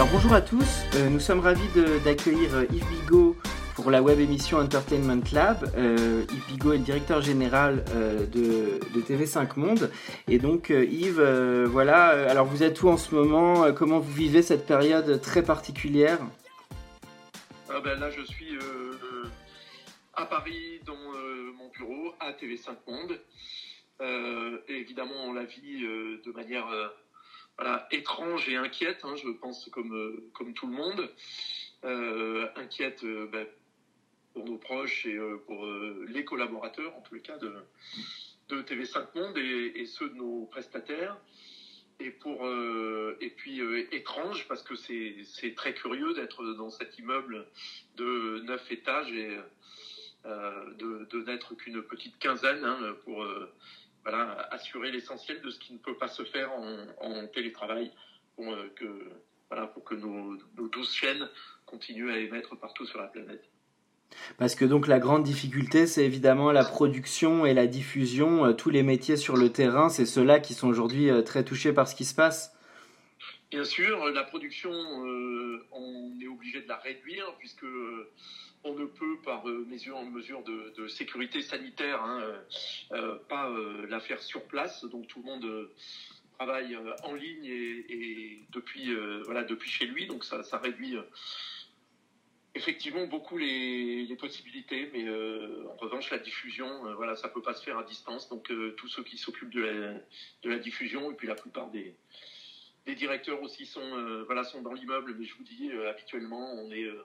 Alors bonjour à tous, Euh, nous sommes ravis d'accueillir euh, Yves Bigot pour la web émission Entertainment Lab. Euh, Yves Bigot est le directeur général de, de TV5 Monde. Et donc Yves, voilà, alors vous êtes où en ce moment? Comment vous vivez cette période très particulière? Ah ben là, je suis à Paris, dans mon bureau, à TV5 Monde. Évidemment, on la vit de manière voilà, étrange et inquiète, hein, je pense, comme, euh, comme tout le monde. Euh, inquiète euh, ben, pour nos proches et pour les collaborateurs, en tous les cas, de, de TV5 Monde et, ceux de nos prestataires. Et, pour, et puis étrange parce que c'est très curieux d'être dans cet immeuble de neuf étages et de, n'être qu'une petite quinzaine hein, pour voilà, assurer l'essentiel de ce qui ne peut pas se faire en, télétravail pour, euh, pour que nos, nos douze chaînes continuent à émettre partout sur la planète. Parce que donc la grande difficulté, c'est évidemment la production et la diffusion, euh, tous les métiers sur le terrain, c'est ceux-là qui sont aujourd'hui euh, très touchés par ce qui se passe. Bien sûr, la production, euh, on est obligé de la réduire puisque euh, on ne peut, par euh, mesure, mesure de, sécurité sanitaire, hein, pas la faire sur place. Donc tout le monde travaille en ligne et, depuis, voilà, depuis chez lui. Donc ça, réduit effectivement beaucoup les, possibilités. Mais en revanche, la diffusion, euh, voilà, ça peut pas se faire à distance. Donc tous ceux qui s'occupent de la diffusion et puis la plupart des les directeurs aussi sont, euh, sont dans l'immeuble, mais je vous dis, euh, habituellement, on est, euh,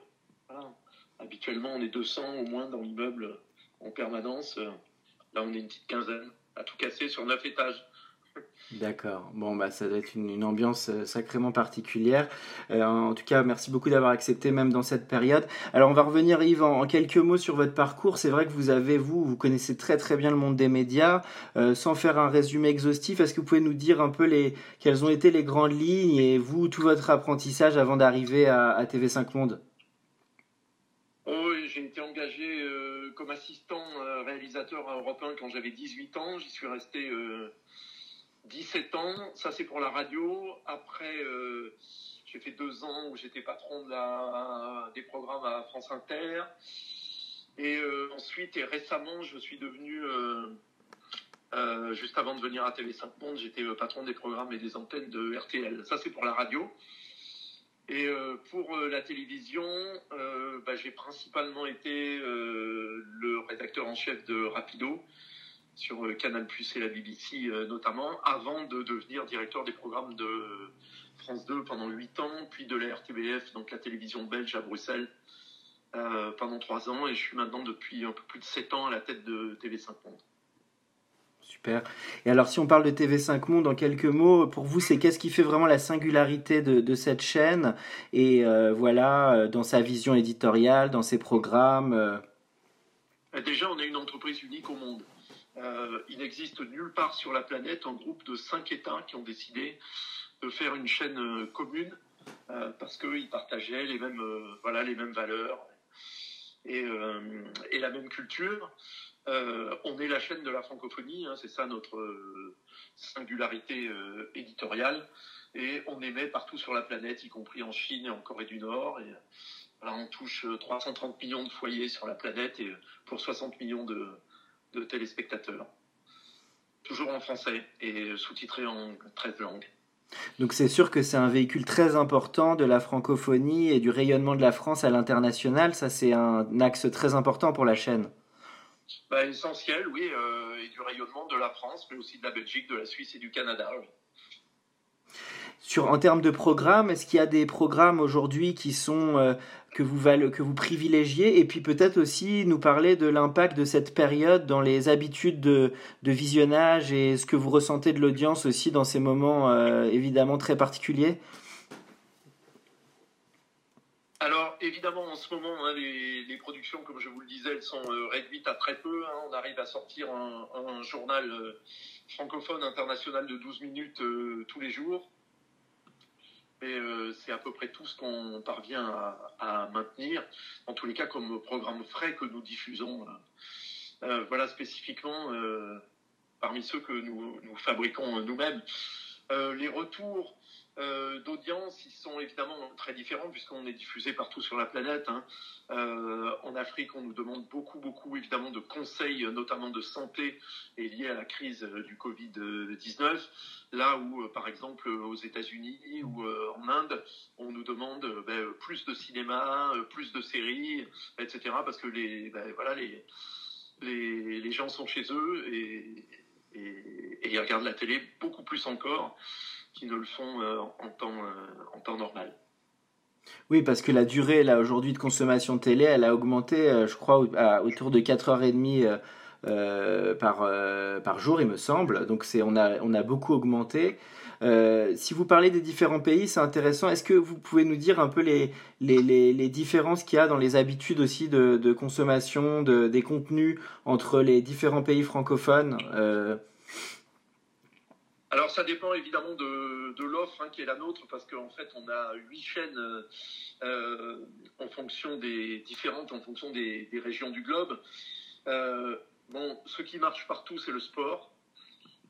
habituellement, on est 200 au moins dans l'immeuble en permanence. Là, on est une petite quinzaine à tout casser sur neuf étages. D'accord. Bon, bah, ça doit être une, ambiance euh, sacrément particulière. Euh, en tout cas, merci beaucoup d'avoir accepté, même dans cette période. Alors, on va revenir, Yves, en, quelques mots sur votre parcours. C'est vrai que vous avez, vous, vous connaissez très très bien le monde des médias. Euh, sans faire un résumé exhaustif, est-ce que vous pouvez nous dire un peu les, quelles ont été les grandes lignes et vous, tout votre apprentissage avant d'arriver à, à TV5 Monde? Oh, j'ai été engagé comme assistant réalisateur à Europe 1 quand j'avais 18 ans. J'y suis resté 17 ans. Ça, c'est pour la radio. Après, euh, j'ai fait deux ans où j'étais patron des programmes à France Inter. Et euh, ensuite, et récemment, je suis devenu, euh, juste avant de venir à TV5 Monde, j'étais patron des programmes et des antennes de RTL. Ça, c'est pour la radio. Et pour la télévision, bah, j'ai principalement été le rédacteur en chef de Rapido sur euh, Canal Plus et la BBC euh, notamment, avant de devenir directeur des programmes de France 2 pendant 8 ans, puis de la RTBF, donc la télévision belge à Bruxelles, euh, pendant 3 ans, et je suis maintenant depuis un peu plus de 7 ans à la tête de TV5 Monde. Super. Et alors, si on parle de TV5 Monde en quelques mots, pour vous, c'est qu'est-ce qui fait vraiment la singularité de, de cette chaîne? Et euh, voilà, dans sa vision éditoriale, dans ses programmes. Euh, Déjà, on est une entreprise unique au monde. Euh, il n'existe nulle part sur la planète un groupe de cinq États qui ont décidé de faire une chaîne euh, commune euh, parce qu'ils partageaient les mêmes, valeurs et, la même culture. On est la chaîne de la francophonie, hein, c'est ça notre singularité éditoriale. Et on émet partout sur la planète, y compris en Chine et en Corée du Nord. On touche euh, 330 millions de foyers sur la planète et pour 60 millions de, de téléspectateurs. Toujours en français et sous-titré en 13 langues. Donc c'est sûr que c'est un véhicule très important de la francophonie et du rayonnement de la France à l'international. Ça, c'est un axe très important pour la chaîne. Bah, essentiel, oui, euh, et du rayonnement de la France, mais aussi de la Belgique, de la Suisse et du Canada. oui. Sur, en termes de programmes, est-ce qu'il y a des programmes aujourd'hui qui sont que vous, que vous privilégiez? Et puis peut-être aussi nous parler de l'impact de cette période dans les habitudes de, visionnage et ce que vous ressentez de l'audience aussi dans ces moments évidemment très particuliers alors évidemment en ce moment hein, les, productions comme je vous le disais elles sont euh, réduites à très peu. Hein. on arrive à sortir un, journal euh, francophone international de 12 minutes euh, tous les jours. Et c'est à peu près tout ce qu'on parvient à, maintenir, en tous les cas comme programme frais que nous diffusons. voilà spécifiquement parmi ceux que nous fabriquons nous-mêmes. les retours euh, d'audience, ils sont évidemment très différents puisqu'on est diffusé partout sur la planète. Hein. Euh, en Afrique, on nous demande beaucoup, beaucoup évidemment de conseils, notamment de santé, et liés à la crise du Covid-19. Là où, par exemple, aux États-Unis ou euh, en Inde, on nous demande ben, plus de cinéma, plus de séries, etc. Parce que les, ben, voilà, les, les, gens sont chez eux et ils regardent la télé beaucoup plus encore qui ne le font euh, en, temps, euh, en temps normal. Oui, parce que la durée là aujourd'hui de consommation télé, elle a augmenté, euh, je crois, autour de 4h30 euh, par, par jour, il me semble. Donc c'est, on, a, on a beaucoup augmenté. si vous parlez des différents pays, c'est intéressant. Est-ce que vous pouvez nous dire un peu les, les, les, les différences qu'il y a dans les habitudes aussi de, de consommation de, des contenus entre les différents pays francophones alors ça dépend évidemment de, l'offre hein, qui est la nôtre parce qu'en fait on a huit chaînes euh, en fonction des différentes en fonction des, régions du globe. Euh, bon, ce qui marche partout c'est le sport.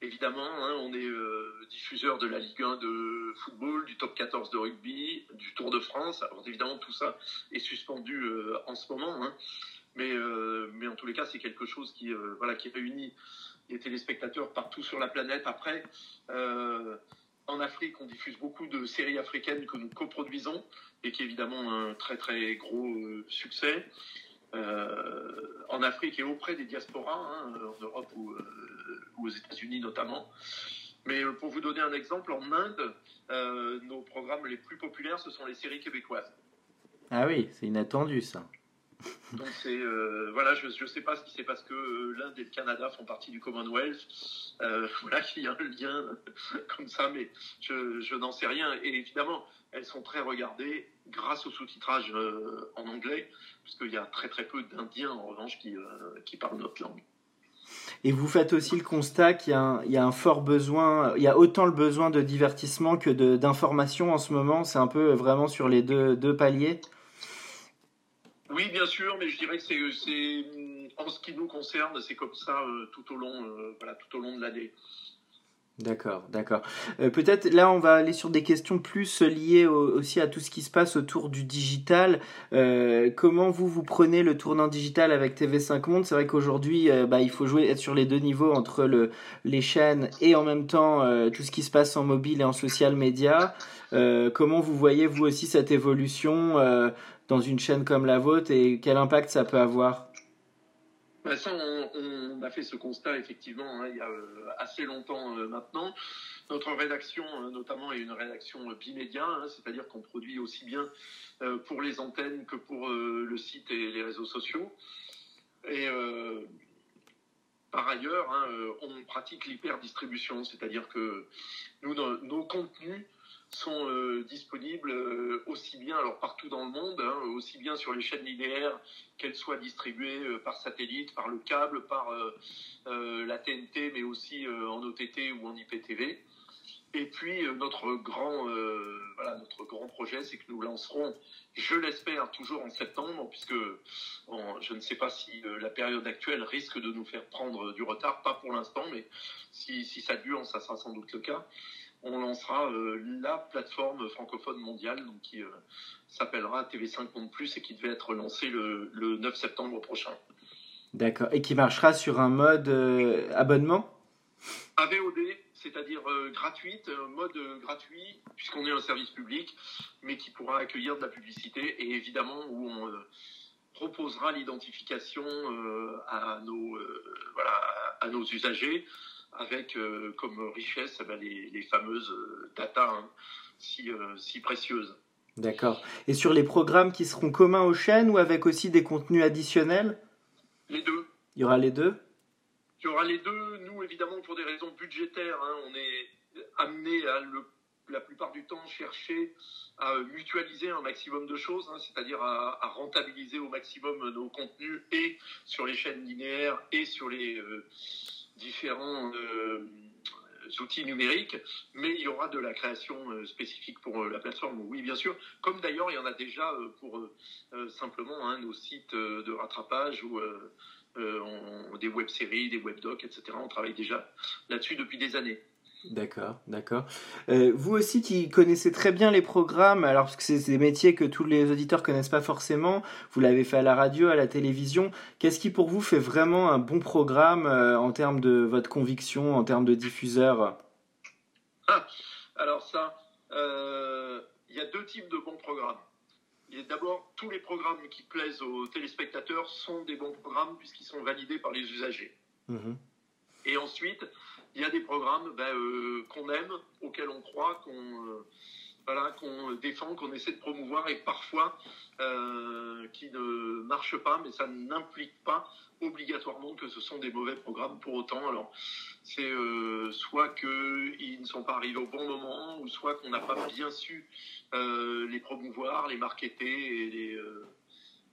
Évidemment, hein, on est euh, diffuseur de la Ligue 1 de football, du top 14 de rugby, du Tour de France. Alors évidemment tout ça est suspendu en ce moment, hein. mais mais en tous les cas c'est quelque chose qui voilà qui réunit les téléspectateurs partout sur la planète. Après, euh, en Afrique, on diffuse beaucoup de séries africaines que nous coproduisons et qui est évidemment un très très gros euh, succès. Euh, en Afrique et auprès des diasporas, hein, en Europe ou, aux États-Unis notamment. Mais pour vous donner un exemple, en Inde, nos programmes les plus populaires, ce sont les séries québécoises. Ah oui, c'est inattendu ça. Donc euh, voilà, je ne sais pas si c'est parce que euh, l'Inde et le Canada font partie du Commonwealth, euh, voilà qu'il y a un lien comme ça, mais je, je n'en sais rien. Et évidemment, elles sont très regardées grâce au sous-titrage en anglais, puisqu'il y a très très peu d'Indiens en revanche qui, qui parlent notre langue. Et vous faites aussi le constat qu'il y, y, a un fort besoin, il y a autant le besoin de divertissement que d'information en ce moment. C'est un peu vraiment sur les deux, deux paliers. Oui, bien sûr, mais je dirais que c'est, en ce qui nous concerne, c'est comme ça euh, tout au long, euh, voilà, tout au long de l'année. D'accord, d'accord. Euh, peut-être là, on va aller sur des questions plus liées aussi à tout ce qui se passe autour du digital. comment vous vous prenez le tournant digital avec TV5 Monde? C'est vrai qu'aujourd'hui, bah, il faut jouer être sur les deux niveaux entre le, les chaînes et en même temps tout ce qui se passe en mobile et en social media. comment vous voyez vous aussi cette évolution dans une chaîne comme la vôtre et quel impact ça peut avoir bah, ça, on, a fait ce constat effectivement hein, il y a euh, assez longtemps euh, maintenant. Notre rédaction, euh, notamment, est une rédaction bimédia, hein, c'est-à-dire qu'on produit aussi bien pour les antennes que pour le site et les réseaux sociaux. Et par ailleurs, hein, on pratique l'hyper-distribution, c'est-à-dire que nous, nos contenus sont euh, disponibles euh, aussi bien, alors partout dans le monde, hein, aussi bien sur les chaînes linéaires qu'elles soient distribuées euh, par satellite, par le câble, par la TNT, mais aussi en OTT ou en IPTV. Et puis notre grand, voilà, notre grand projet, c'est que nous lancerons, je l'espère, toujours en septembre, puisque je ne sais pas si la période actuelle risque de nous faire prendre du retard, pas pour l'instant, mais si, si ça dure, ça sera sans doute le cas on lancera euh, la plateforme francophone mondiale donc qui euh, s'appellera TV5 Monde Plus et qui devait être lancée le, 9 septembre prochain. D'accord. Et qui marchera sur un mode euh, abonnement? AVOD, c'est-à-dire gratuite, mode gratuit, puisqu'on est un service public, mais qui pourra accueillir de la publicité et évidemment où on proposera l'identification à, nos, voilà, à nos usagers avec euh, comme richesse eh ben, les, fameuses euh, data, hein. si, si précieuses. D'accord. Et sur les programmes qui seront communs aux chaînes ou avec aussi des contenus additionnels? Les deux. Il y aura les deux? Il y aura les deux. Nous, évidemment, pour des raisons budgétaires, hein, on est amené à le, la plupart du temps chercher à mutualiser un maximum de choses, hein, c'est-à-dire à, rentabiliser au maximum nos contenus et sur les chaînes linéaires et sur les euh, différents euh, outils numériques, mais il y aura de la création euh, spécifique pour euh, la plateforme, oui bien sûr, comme d'ailleurs il y en a déjà pour simplement hein, nos sites de rattrapage ou des web-séries, des web-docs, etc. On travaille déjà là-dessus depuis des années. D'accord, d'accord. Euh, vous aussi qui connaissez très bien les programmes, alors parce que c'est des métiers que tous les auditeurs connaissent pas forcément, vous l'avez fait à la radio, à la télévision, qu'est-ce qui pour vous fait vraiment un bon programme euh, en termes de votre conviction, en termes de diffuseur? Ah, Alors ça, euh, il y a deux types de bons programmes. D'abord, tous les programmes qui plaisent aux téléspectateurs sont des bons programmes puisqu'ils sont validés par les usagers. Mmh Et ensuite, il y a des programmes ben, euh, qu'on aime, auxquels on croit, qu'on euh, voilà, qu'on défend, qu'on essaie de promouvoir et parfois euh, qui ne marchent pas, mais ça n'implique pas obligatoirement que ce sont des mauvais programmes pour autant. Alors, c'est soit qu'ils ne sont pas arrivés au bon moment, ou soit qu'on n'a pas bien su les promouvoir, les marketer et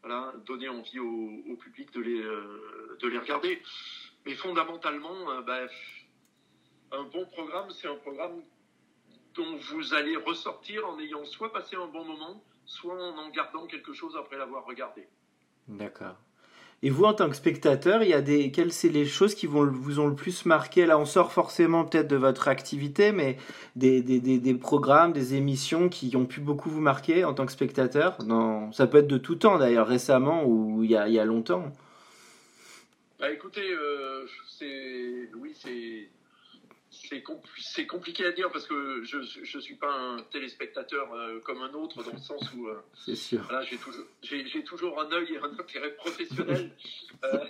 voilà, donner envie au, public de les, de les regarder. Mais fondamentalement, ben, un bon programme, c'est un programme dont vous allez ressortir en ayant soit passé un bon moment, soit en en gardant quelque chose après l'avoir regardé. D'accord. Et vous, en tant que spectateur, il y a des quelles sont les choses qui vont, vous ont le plus marqué? Là, on sort forcément peut-être de votre activité, mais des, des, des, programmes, des émissions qui ont pu beaucoup vous marquer en tant que spectateur? Non, ça peut être de tout temps d'ailleurs, récemment ou il y a, il y a longtemps. Bah, écoutez, euh, c'est oui, c'est c'est compliqué à dire parce que je ne suis pas un téléspectateur euh, comme un autre dans le sens où euh, j'ai toujours, toujours, un œil et un intérêt professionnel euh,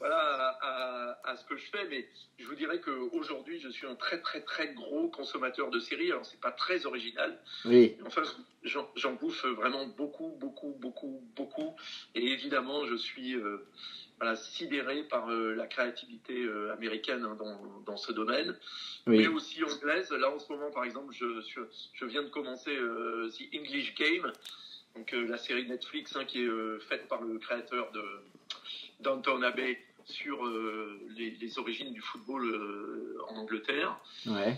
voilà, à, ce que je fais. Mais je vous dirais qu'aujourd'hui, je suis un très très très gros consommateur de séries. Alors c'est pas très original. Oui. Enfin, j'en bouffe vraiment beaucoup, beaucoup, beaucoup, beaucoup. Et évidemment, je suis voilà, sidéré par euh, la créativité euh, américaine hein, dans, dans, ce domaine, mais aussi anglaise. Là, en ce moment, par exemple, je, je, viens de commencer euh, The English Game, donc la série Netflix hein, qui est faite par le créateur de Downton Abbey sur les, les, origines du football en Angleterre. Ouais.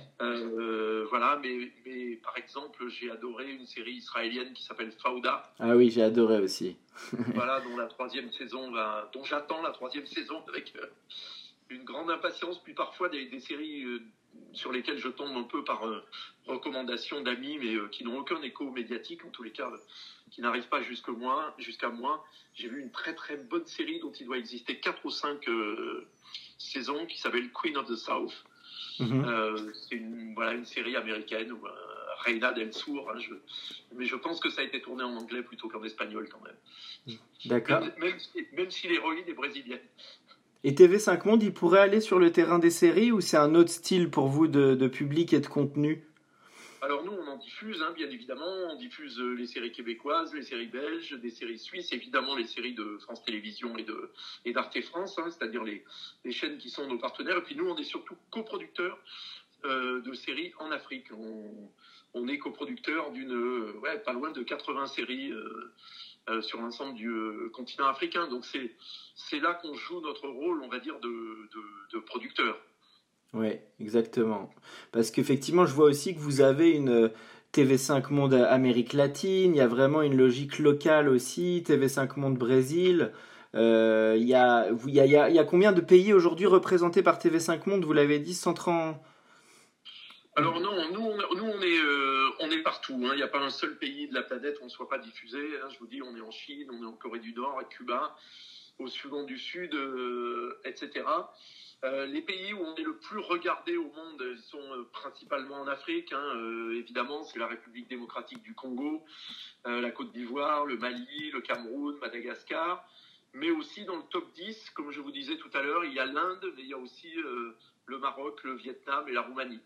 voilà, mais, mais par exemple, j'ai adoré une série israélienne qui s'appelle Fauda. Ah oui, j'ai adoré aussi. voilà, dont la troisième saison va, dont j'attends la troisième saison avec euh, une grande impatience, puis parfois des, séries euh, sur lesquelles je tombe un peu par euh, recommandation d'amis, mais qui n'ont aucun écho médiatique, en tous les cas, qui n'arrivent pas jusqu'à moi. Jusqu'à moi, j'ai vu une très très bonne série dont il doit exister quatre ou cinq saisons, qui s'appelle Queen of the South. Mm-hmm. c'est une, voilà, une série américaine où Reina del Sur. Hein, mais je pense que ça a été tourné en anglais plutôt qu'en espagnol quand même. D'accord. Même, si l'héroïne est brésilienne. Et TV5 Monde, il pourrait aller sur le terrain des séries ou c'est un autre style pour vous de, public et de contenu? Alors nous, on en diffuse, hein, bien évidemment. On diffuse euh, les séries québécoises, les séries belges, des séries suisses, évidemment les séries de France Télévisions et d'Arte France, hein, c'est-à-dire les, chaînes qui sont nos partenaires. Et puis nous, on est surtout coproducteurs euh, de séries en Afrique. On, est coproducteur d'une, euh, pas loin de 80 séries euh, sur l'ensemble du continent africain. Donc c'est, c'est là qu'on joue notre rôle, on va dire, de, de, producteur. Oui, exactement. Parce qu'effectivement, je vois aussi que vous avez une TV5 Monde Amérique latine, il y a vraiment une logique locale aussi, TV5 Monde Brésil. Il y, a, y, y, y, a, combien de pays aujourd'hui représentés par TV5 Monde? Vous l'avez dit, 130 alors non, nous, on, nous on, est, euh, on est partout. Hein. Il n'y a pas un seul pays de la planète où on ne soit pas diffusé. Hein. Je vous dis, on est en Chine, on est en Corée du Nord, à Cuba, au Soudan du Sud, euh, etc. Euh, les pays où on est le plus regardé au monde sont principalement en Afrique. Hein. évidemment, c'est la République démocratique du Congo, la Côte d'Ivoire, le Mali, le Cameroun, Madagascar. Mais aussi dans le top 10, comme je vous disais tout à l'heure, il y a l'Inde, mais il y a aussi le Maroc, le Vietnam et la Roumanie.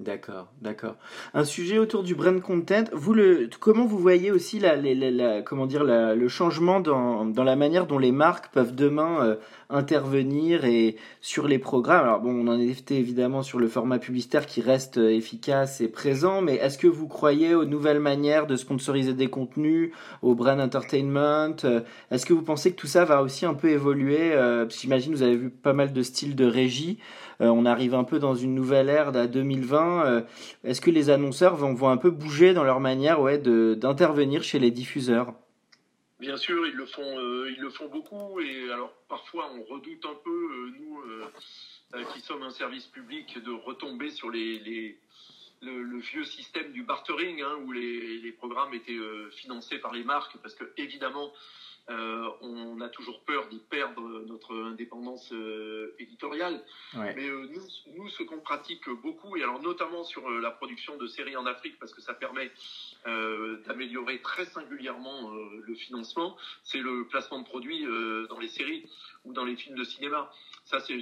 D'accord, d'accord. Un sujet autour du brand content. Vous le, comment vous voyez aussi la, la, comment dire, le changement dans, dans, la manière dont les marques peuvent demain euh, intervenir et sur les programmes. Alors bon, on en était évidemment sur le format publicitaire qui reste euh, efficace et présent, mais est-ce que vous croyez aux nouvelles manières de sponsoriser des contenus, au brand entertainment euh, Est-ce que vous pensez que tout ça va aussi un peu évoluer J'imagine vous avez vu pas mal de styles de régie. Euh, on arrive un peu dans une nouvelle ère de 2020. Euh, est-ce que les annonceurs vont, vont un peu bouger dans leur manière ouais, d'intervenir chez les diffuseurs? Bien sûr, ils le font, euh, ils le font beaucoup. Et alors parfois, on redoute un peu, nous qui sommes un service public, de retomber sur les, le, vieux système du bartering, hein, où les, les, programmes étaient financés par les marques, parce que évidemment, euh, on a toujours peur d'y perdre notre indépendance euh, éditoriale. Mais euh, nous, ce qu'on pratique beaucoup, et alors notamment sur la production de séries en Afrique, parce que ça permet d'améliorer très singulièrement le financement, c'est le placement de produits dans les séries ou dans les films de cinéma. Ça, c'est,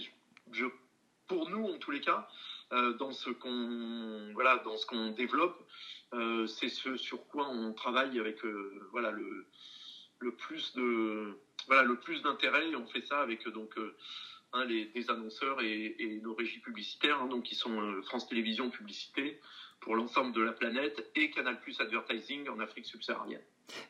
pour nous, en tous les cas, dans ce qu'on, voilà, dans ce qu'on développe, c'est ce sur quoi on travaille avec, voilà, le le plus de voilà le plus d'intérêt. On fait ça avec donc euh, hein, les, des annonceurs et, nos régies publicitaires, hein, donc qui sont euh, France Télévisions Publicité pour l'ensemble de la planète et Canal Plus Advertising en Afrique subsaharienne.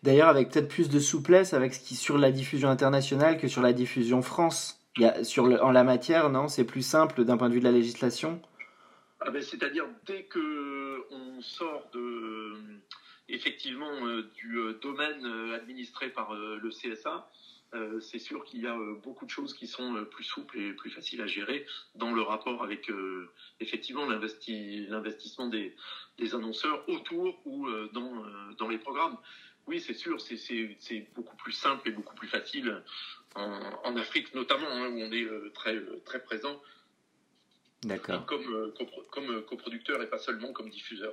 D'ailleurs, avec peut-être plus de souplesse avec ce qui sur la diffusion internationale que sur la diffusion France. Il y a, sur en la matière, non, c'est plus simple d'un point de vue de la législation? Ah ben, c'est-à-dire dès que on sort de effectivement euh, du euh, domaine euh, administré par le CSA, c'est sûr qu'il y a beaucoup de choses qui sont plus souples et plus faciles à gérer dans le rapport avec effectivement l'investissement des, des, annonceurs autour ou dans, dans les programmes. Oui, c'est sûr, c'est beaucoup plus simple et beaucoup plus facile en, en Afrique notamment, hein, où on est très, très présent comme, comme coproducteur et pas seulement comme diffuseur.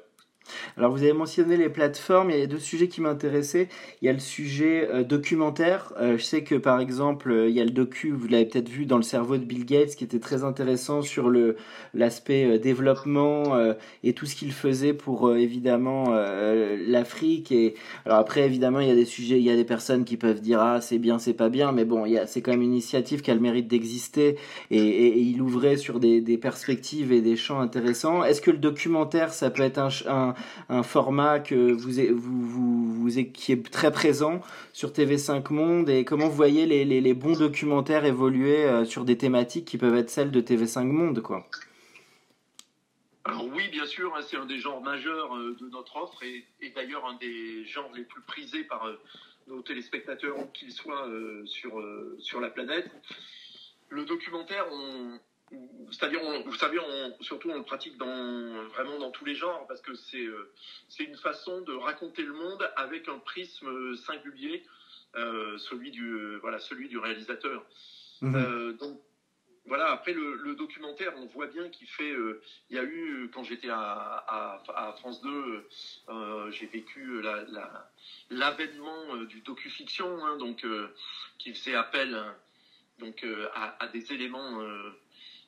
Alors vous avez mentionné les plateformes, il y a deux sujets qui m'intéressaient. Il y a le sujet euh, documentaire. Euh, je sais que par exemple, euh, il y a le docu, vous l'avez peut-être vu dans le cerveau de Bill Gates, qui était très intéressant sur l'aspect développement et tout ce qu'il faisait pour évidemment l'Afrique. Et alors après, évidemment, il y a des sujets, il y a des personnes qui peuvent dire ah c'est bien, c'est pas bien, mais bon, c'est quand même une initiative qui a le mérite d'exister et, il ouvrait sur des, perspectives et des champs intéressants. Est-ce que le documentaire, ça peut être un un format que vous, qui est très présent sur TV5 Monde et comment vous voyez les, les, bons documentaires évoluer euh, sur des thématiques qui peuvent être celles de TV5 Monde quoi. Alors oui, bien sûr, hein, c'est un des genres majeurs euh, de notre offre et, d'ailleurs un des genres les plus prisés par euh, nos téléspectateurs, qu'ils soient sur, sur la planète. Le documentaire, on, c'est-à-dire, vous savez, on, surtout on le pratique dans, vraiment dans tous les genres parce que c'est euh, c'est une façon de raconter le monde avec un prisme singulier, euh, celui du voilà celui du réalisateur. Mhm. Euh, donc voilà. Après le, documentaire, on voit bien qu'il fait. il y a eu quand j'étais à, à, France 2, j'ai vécu l'avènement la, du docu-fiction, hein, donc qui faisait appel donc à, à, des éléments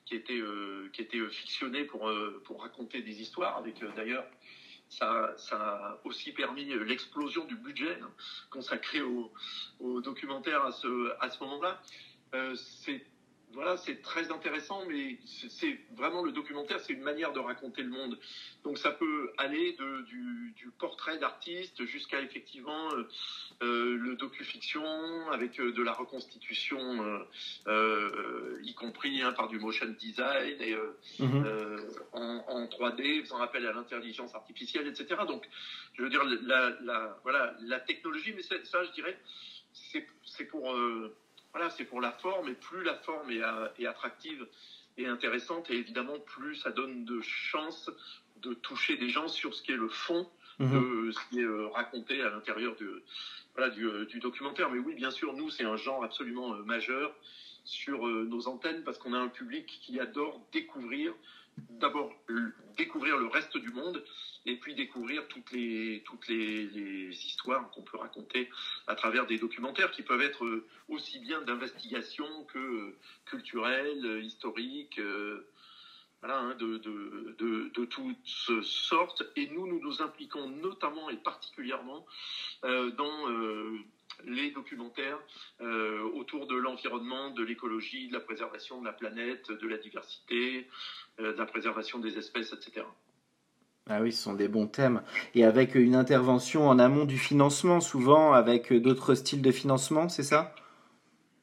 qui était euh, qui euh, fictionné pour euh, pour raconter des histoires avec d'ailleurs ça, ça, a aussi permis l'explosion du budget hein, consacré au, au, documentaire à ce, à ce moment-là. Voilà, c'est très intéressant, mais c'est vraiment le documentaire, c'est une manière de raconter le monde. Donc ça peut aller de, du, du, portrait d'artiste jusqu'à effectivement euh, euh le docu-fiction avec euh, de la reconstitution, y compris hein, par du motion design et mhm. en, en, 3D, faisant appel à l'intelligence artificielle, etc. Donc, je veux dire, la, la voilà, la technologie, mais ça, je dirais, c'est pour voilà, c'est pour la forme, et plus la forme est, attractive et intéressante, et évidemment, plus ça donne de chances de toucher des gens sur ce qui est le fond mhm. de ce qui est euh, raconté à l'intérieur voilà, euh, du, documentaire. Mais oui, bien sûr, nous, c'est un genre absolument euh, majeur sur nos antennes parce qu'on a un public qui adore découvrir d'abord découvrir le reste du monde et puis découvrir toutes les toutes les, histoires qu'on peut raconter à travers des documentaires qui peuvent être aussi bien d'investigation que culturels, historiques, voilà, hein, de, de, de, toutes sortes. Et nous, nous nous impliquons notamment et particulièrement dans les documentaires autour de l'environnement, de l'écologie, de la préservation de la planète, de la diversité, de la préservation des espèces, etc. Ah oui, ce sont des bons thèmes. Et avec une intervention en amont du financement, souvent avec d'autres styles de financement, c'est ça?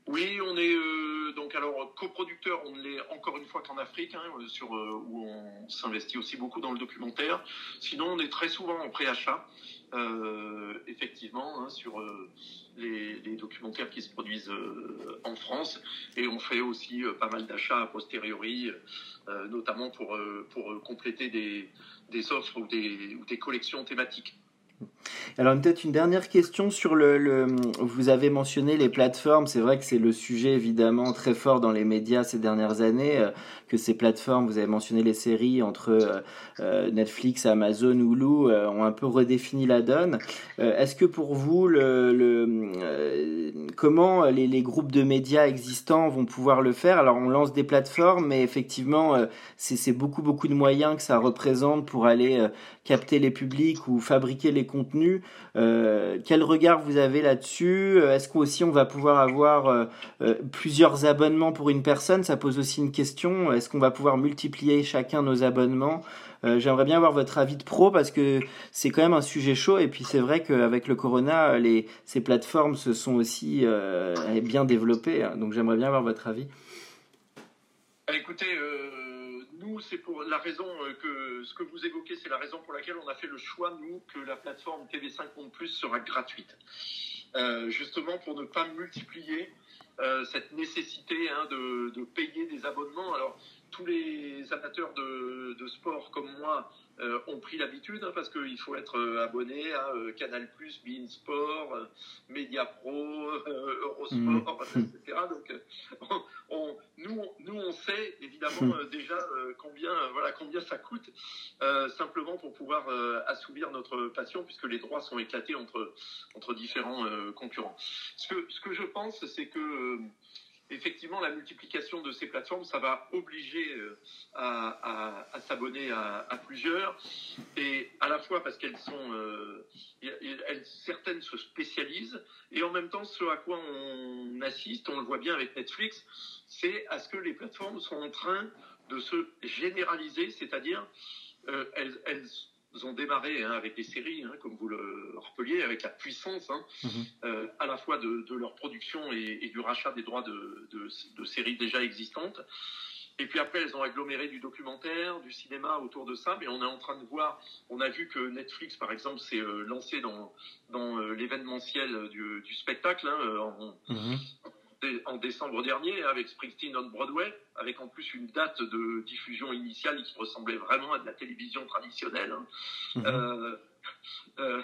Oui, on est euh, donc alors coproducteur, on l'est encore une fois qu'en Afrique, hein, sur, euh, où on s'investit aussi beaucoup dans le documentaire. Sinon, on est très souvent en préachat, euh, effectivement, hein, sur les, les, documentaires qui se produisent en France. Et on fait aussi pas mal d'achats a posteriori, notamment pour, compléter des offres ou des collections thématiques. Alors peut-être une dernière question sur le, Vous avez mentionné les plateformes. C'est vrai que c'est le sujet évidemment très fort dans les médias ces dernières années. Euh, que ces plateformes, vous avez mentionné les séries entre euh, euh, Netflix, Amazon, Hulu, ont un peu redéfini la donne. Est-ce que pour vous, le, comment les, les, groupes de médias existants vont pouvoir le faire? Alors on lance des plateformes, mais effectivement, c'est beaucoup beaucoup de moyens que ça représente pour aller capter les publics ou fabriquer les contenus. Euh, quel regard vous avez là-dessus? Est-ce qu'aussi on va pouvoir avoir euh, euh, plusieurs abonnements pour une personne? Ça pose aussi une question. Est-ce qu'on va pouvoir multiplier chacun nos abonnements? J'aimerais bien avoir votre avis de pro parce que c'est quand même un sujet chaud et puis c'est vrai qu'avec le corona, les, ces plateformes se sont aussi bien développées. Hein. donc j'aimerais bien avoir votre avis. Écoutez, nous, c'est pour la raison euh, que ce que vous évoquez, c'est la raison pour laquelle on a fait le choix, nous, que la plateforme TV5 Monde Plus sera gratuite. Euh, justement pour ne pas multiplier euh, cette nécessité hein, de, de, payer des abonnements. Alors, tous les amateurs de, de sport comme moi euh, ont pris l'habitude, hein, parce qu'il faut être euh, abonné à euh, Canal+, Bein Sport, Media Pro, Eurosport, mmh. etc. Donc, on, nous, nous, on sait évidemment mmh. déjà combien, voilà, combien ça coûte, simplement pour pouvoir assouvir notre passion, puisque les droits sont éclatés entre, entre différents concurrents. Ce que, ce que je pense, c'est que effectivement, la multiplication de ces plateformes, ça va obliger euh, à, s'abonner à, plusieurs, et à la fois parce qu'elles sont, euh, certaines se spécialisent, et en même temps, ce à quoi on assiste, on le voit bien avec Netflix, c'est à ce que les plateformes sont en train de se généraliser, c'est-à-dire euh, elles, elles ont démarré hein, avec des séries, hein, comme vous le rappeliez, avec la puissance hein, mhm. euh, à la fois de, leur production et, du rachat des droits de, séries déjà existantes. Et puis après, elles ont aggloméré du documentaire, du cinéma autour de ça. Mais on est en train de voir, on a vu que Netflix, par exemple, s'est euh, lancé dans, dans euh, l'événementiel du, spectacle. En, mhm en décembre dernier avec Springsteen on Broadway, avec en plus une date de diffusion initiale qui ressemblait vraiment à de la télévision traditionnelle. Hein. Mhm. Euh, euh,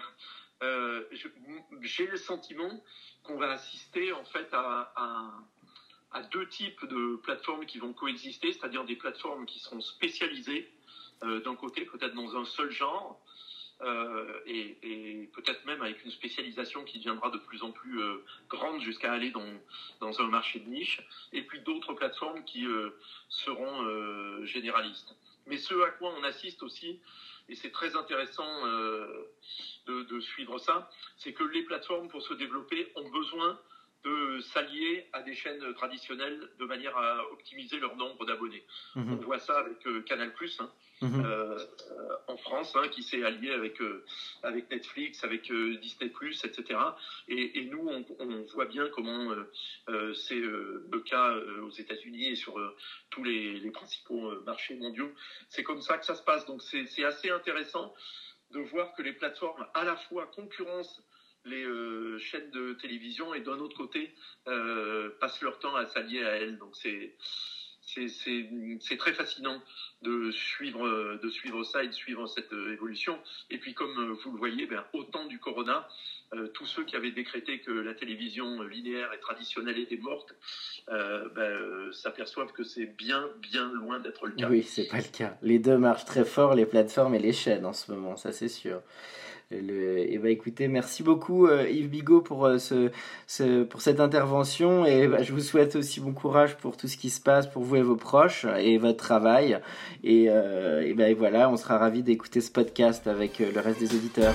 euh, j'ai le sentiment qu'on va assister en fait à, à, deux types de plateformes qui vont coexister, c'est-à-dire des plateformes qui seront spécialisées d'un côté, peut-être dans un seul genre, euh, et, peut-être même avec une spécialisation qui deviendra de plus en plus euh, grande jusqu'à aller dans, dans un marché de niche, et puis d'autres plateformes qui euh, seront généralistes. Mais ce à quoi on assiste aussi, et c'est très intéressant de, de, suivre ça, c'est que les plateformes pour se développer ont besoin de s'allier à des chaînes traditionnelles de manière à optimiser leur nombre d'abonnés. Mhm. On voit ça avec euh, Canal+, hein, mhm. euh, en France, hein, qui s'est allié avec, euh, avec Netflix, avec Disney+, etc. Et, et nous, on, on, voit bien comment c'est le cas aux États-Unis et sur tous les, les, principaux marchés mondiaux. C'est comme ça que ça se passe. Donc c'est assez intéressant de voir que les plateformes à la fois concurrencent les euh, chaînes de télévision et d'un autre côté euh, passent leur temps à s'allier à elles. Donc c'est c'est très fascinant de suivre, de suivre ça et de suivre cette euh, évolution. Et puis, comme vous le voyez, ben, au temps du corona, tous ceux qui avaient décrété que la télévision linéaire et traditionnelle était morte ben, s'aperçoivent que c'est bien, bien loin d'être le cas. Oui, c'est pas le cas. Les deux marchent très fort, les plateformes et les chaînes en ce moment, ça c'est sûr. Et bah écoutez, merci beaucoup Yves Bigot pour, ce, pour cette intervention et bah, je vous souhaite aussi bon courage pour tout ce qui se passe pour vous et vos proches et votre travail. Et, et, bah, voilà, on sera ravis d'écouter ce podcast avec le reste des auditeurs.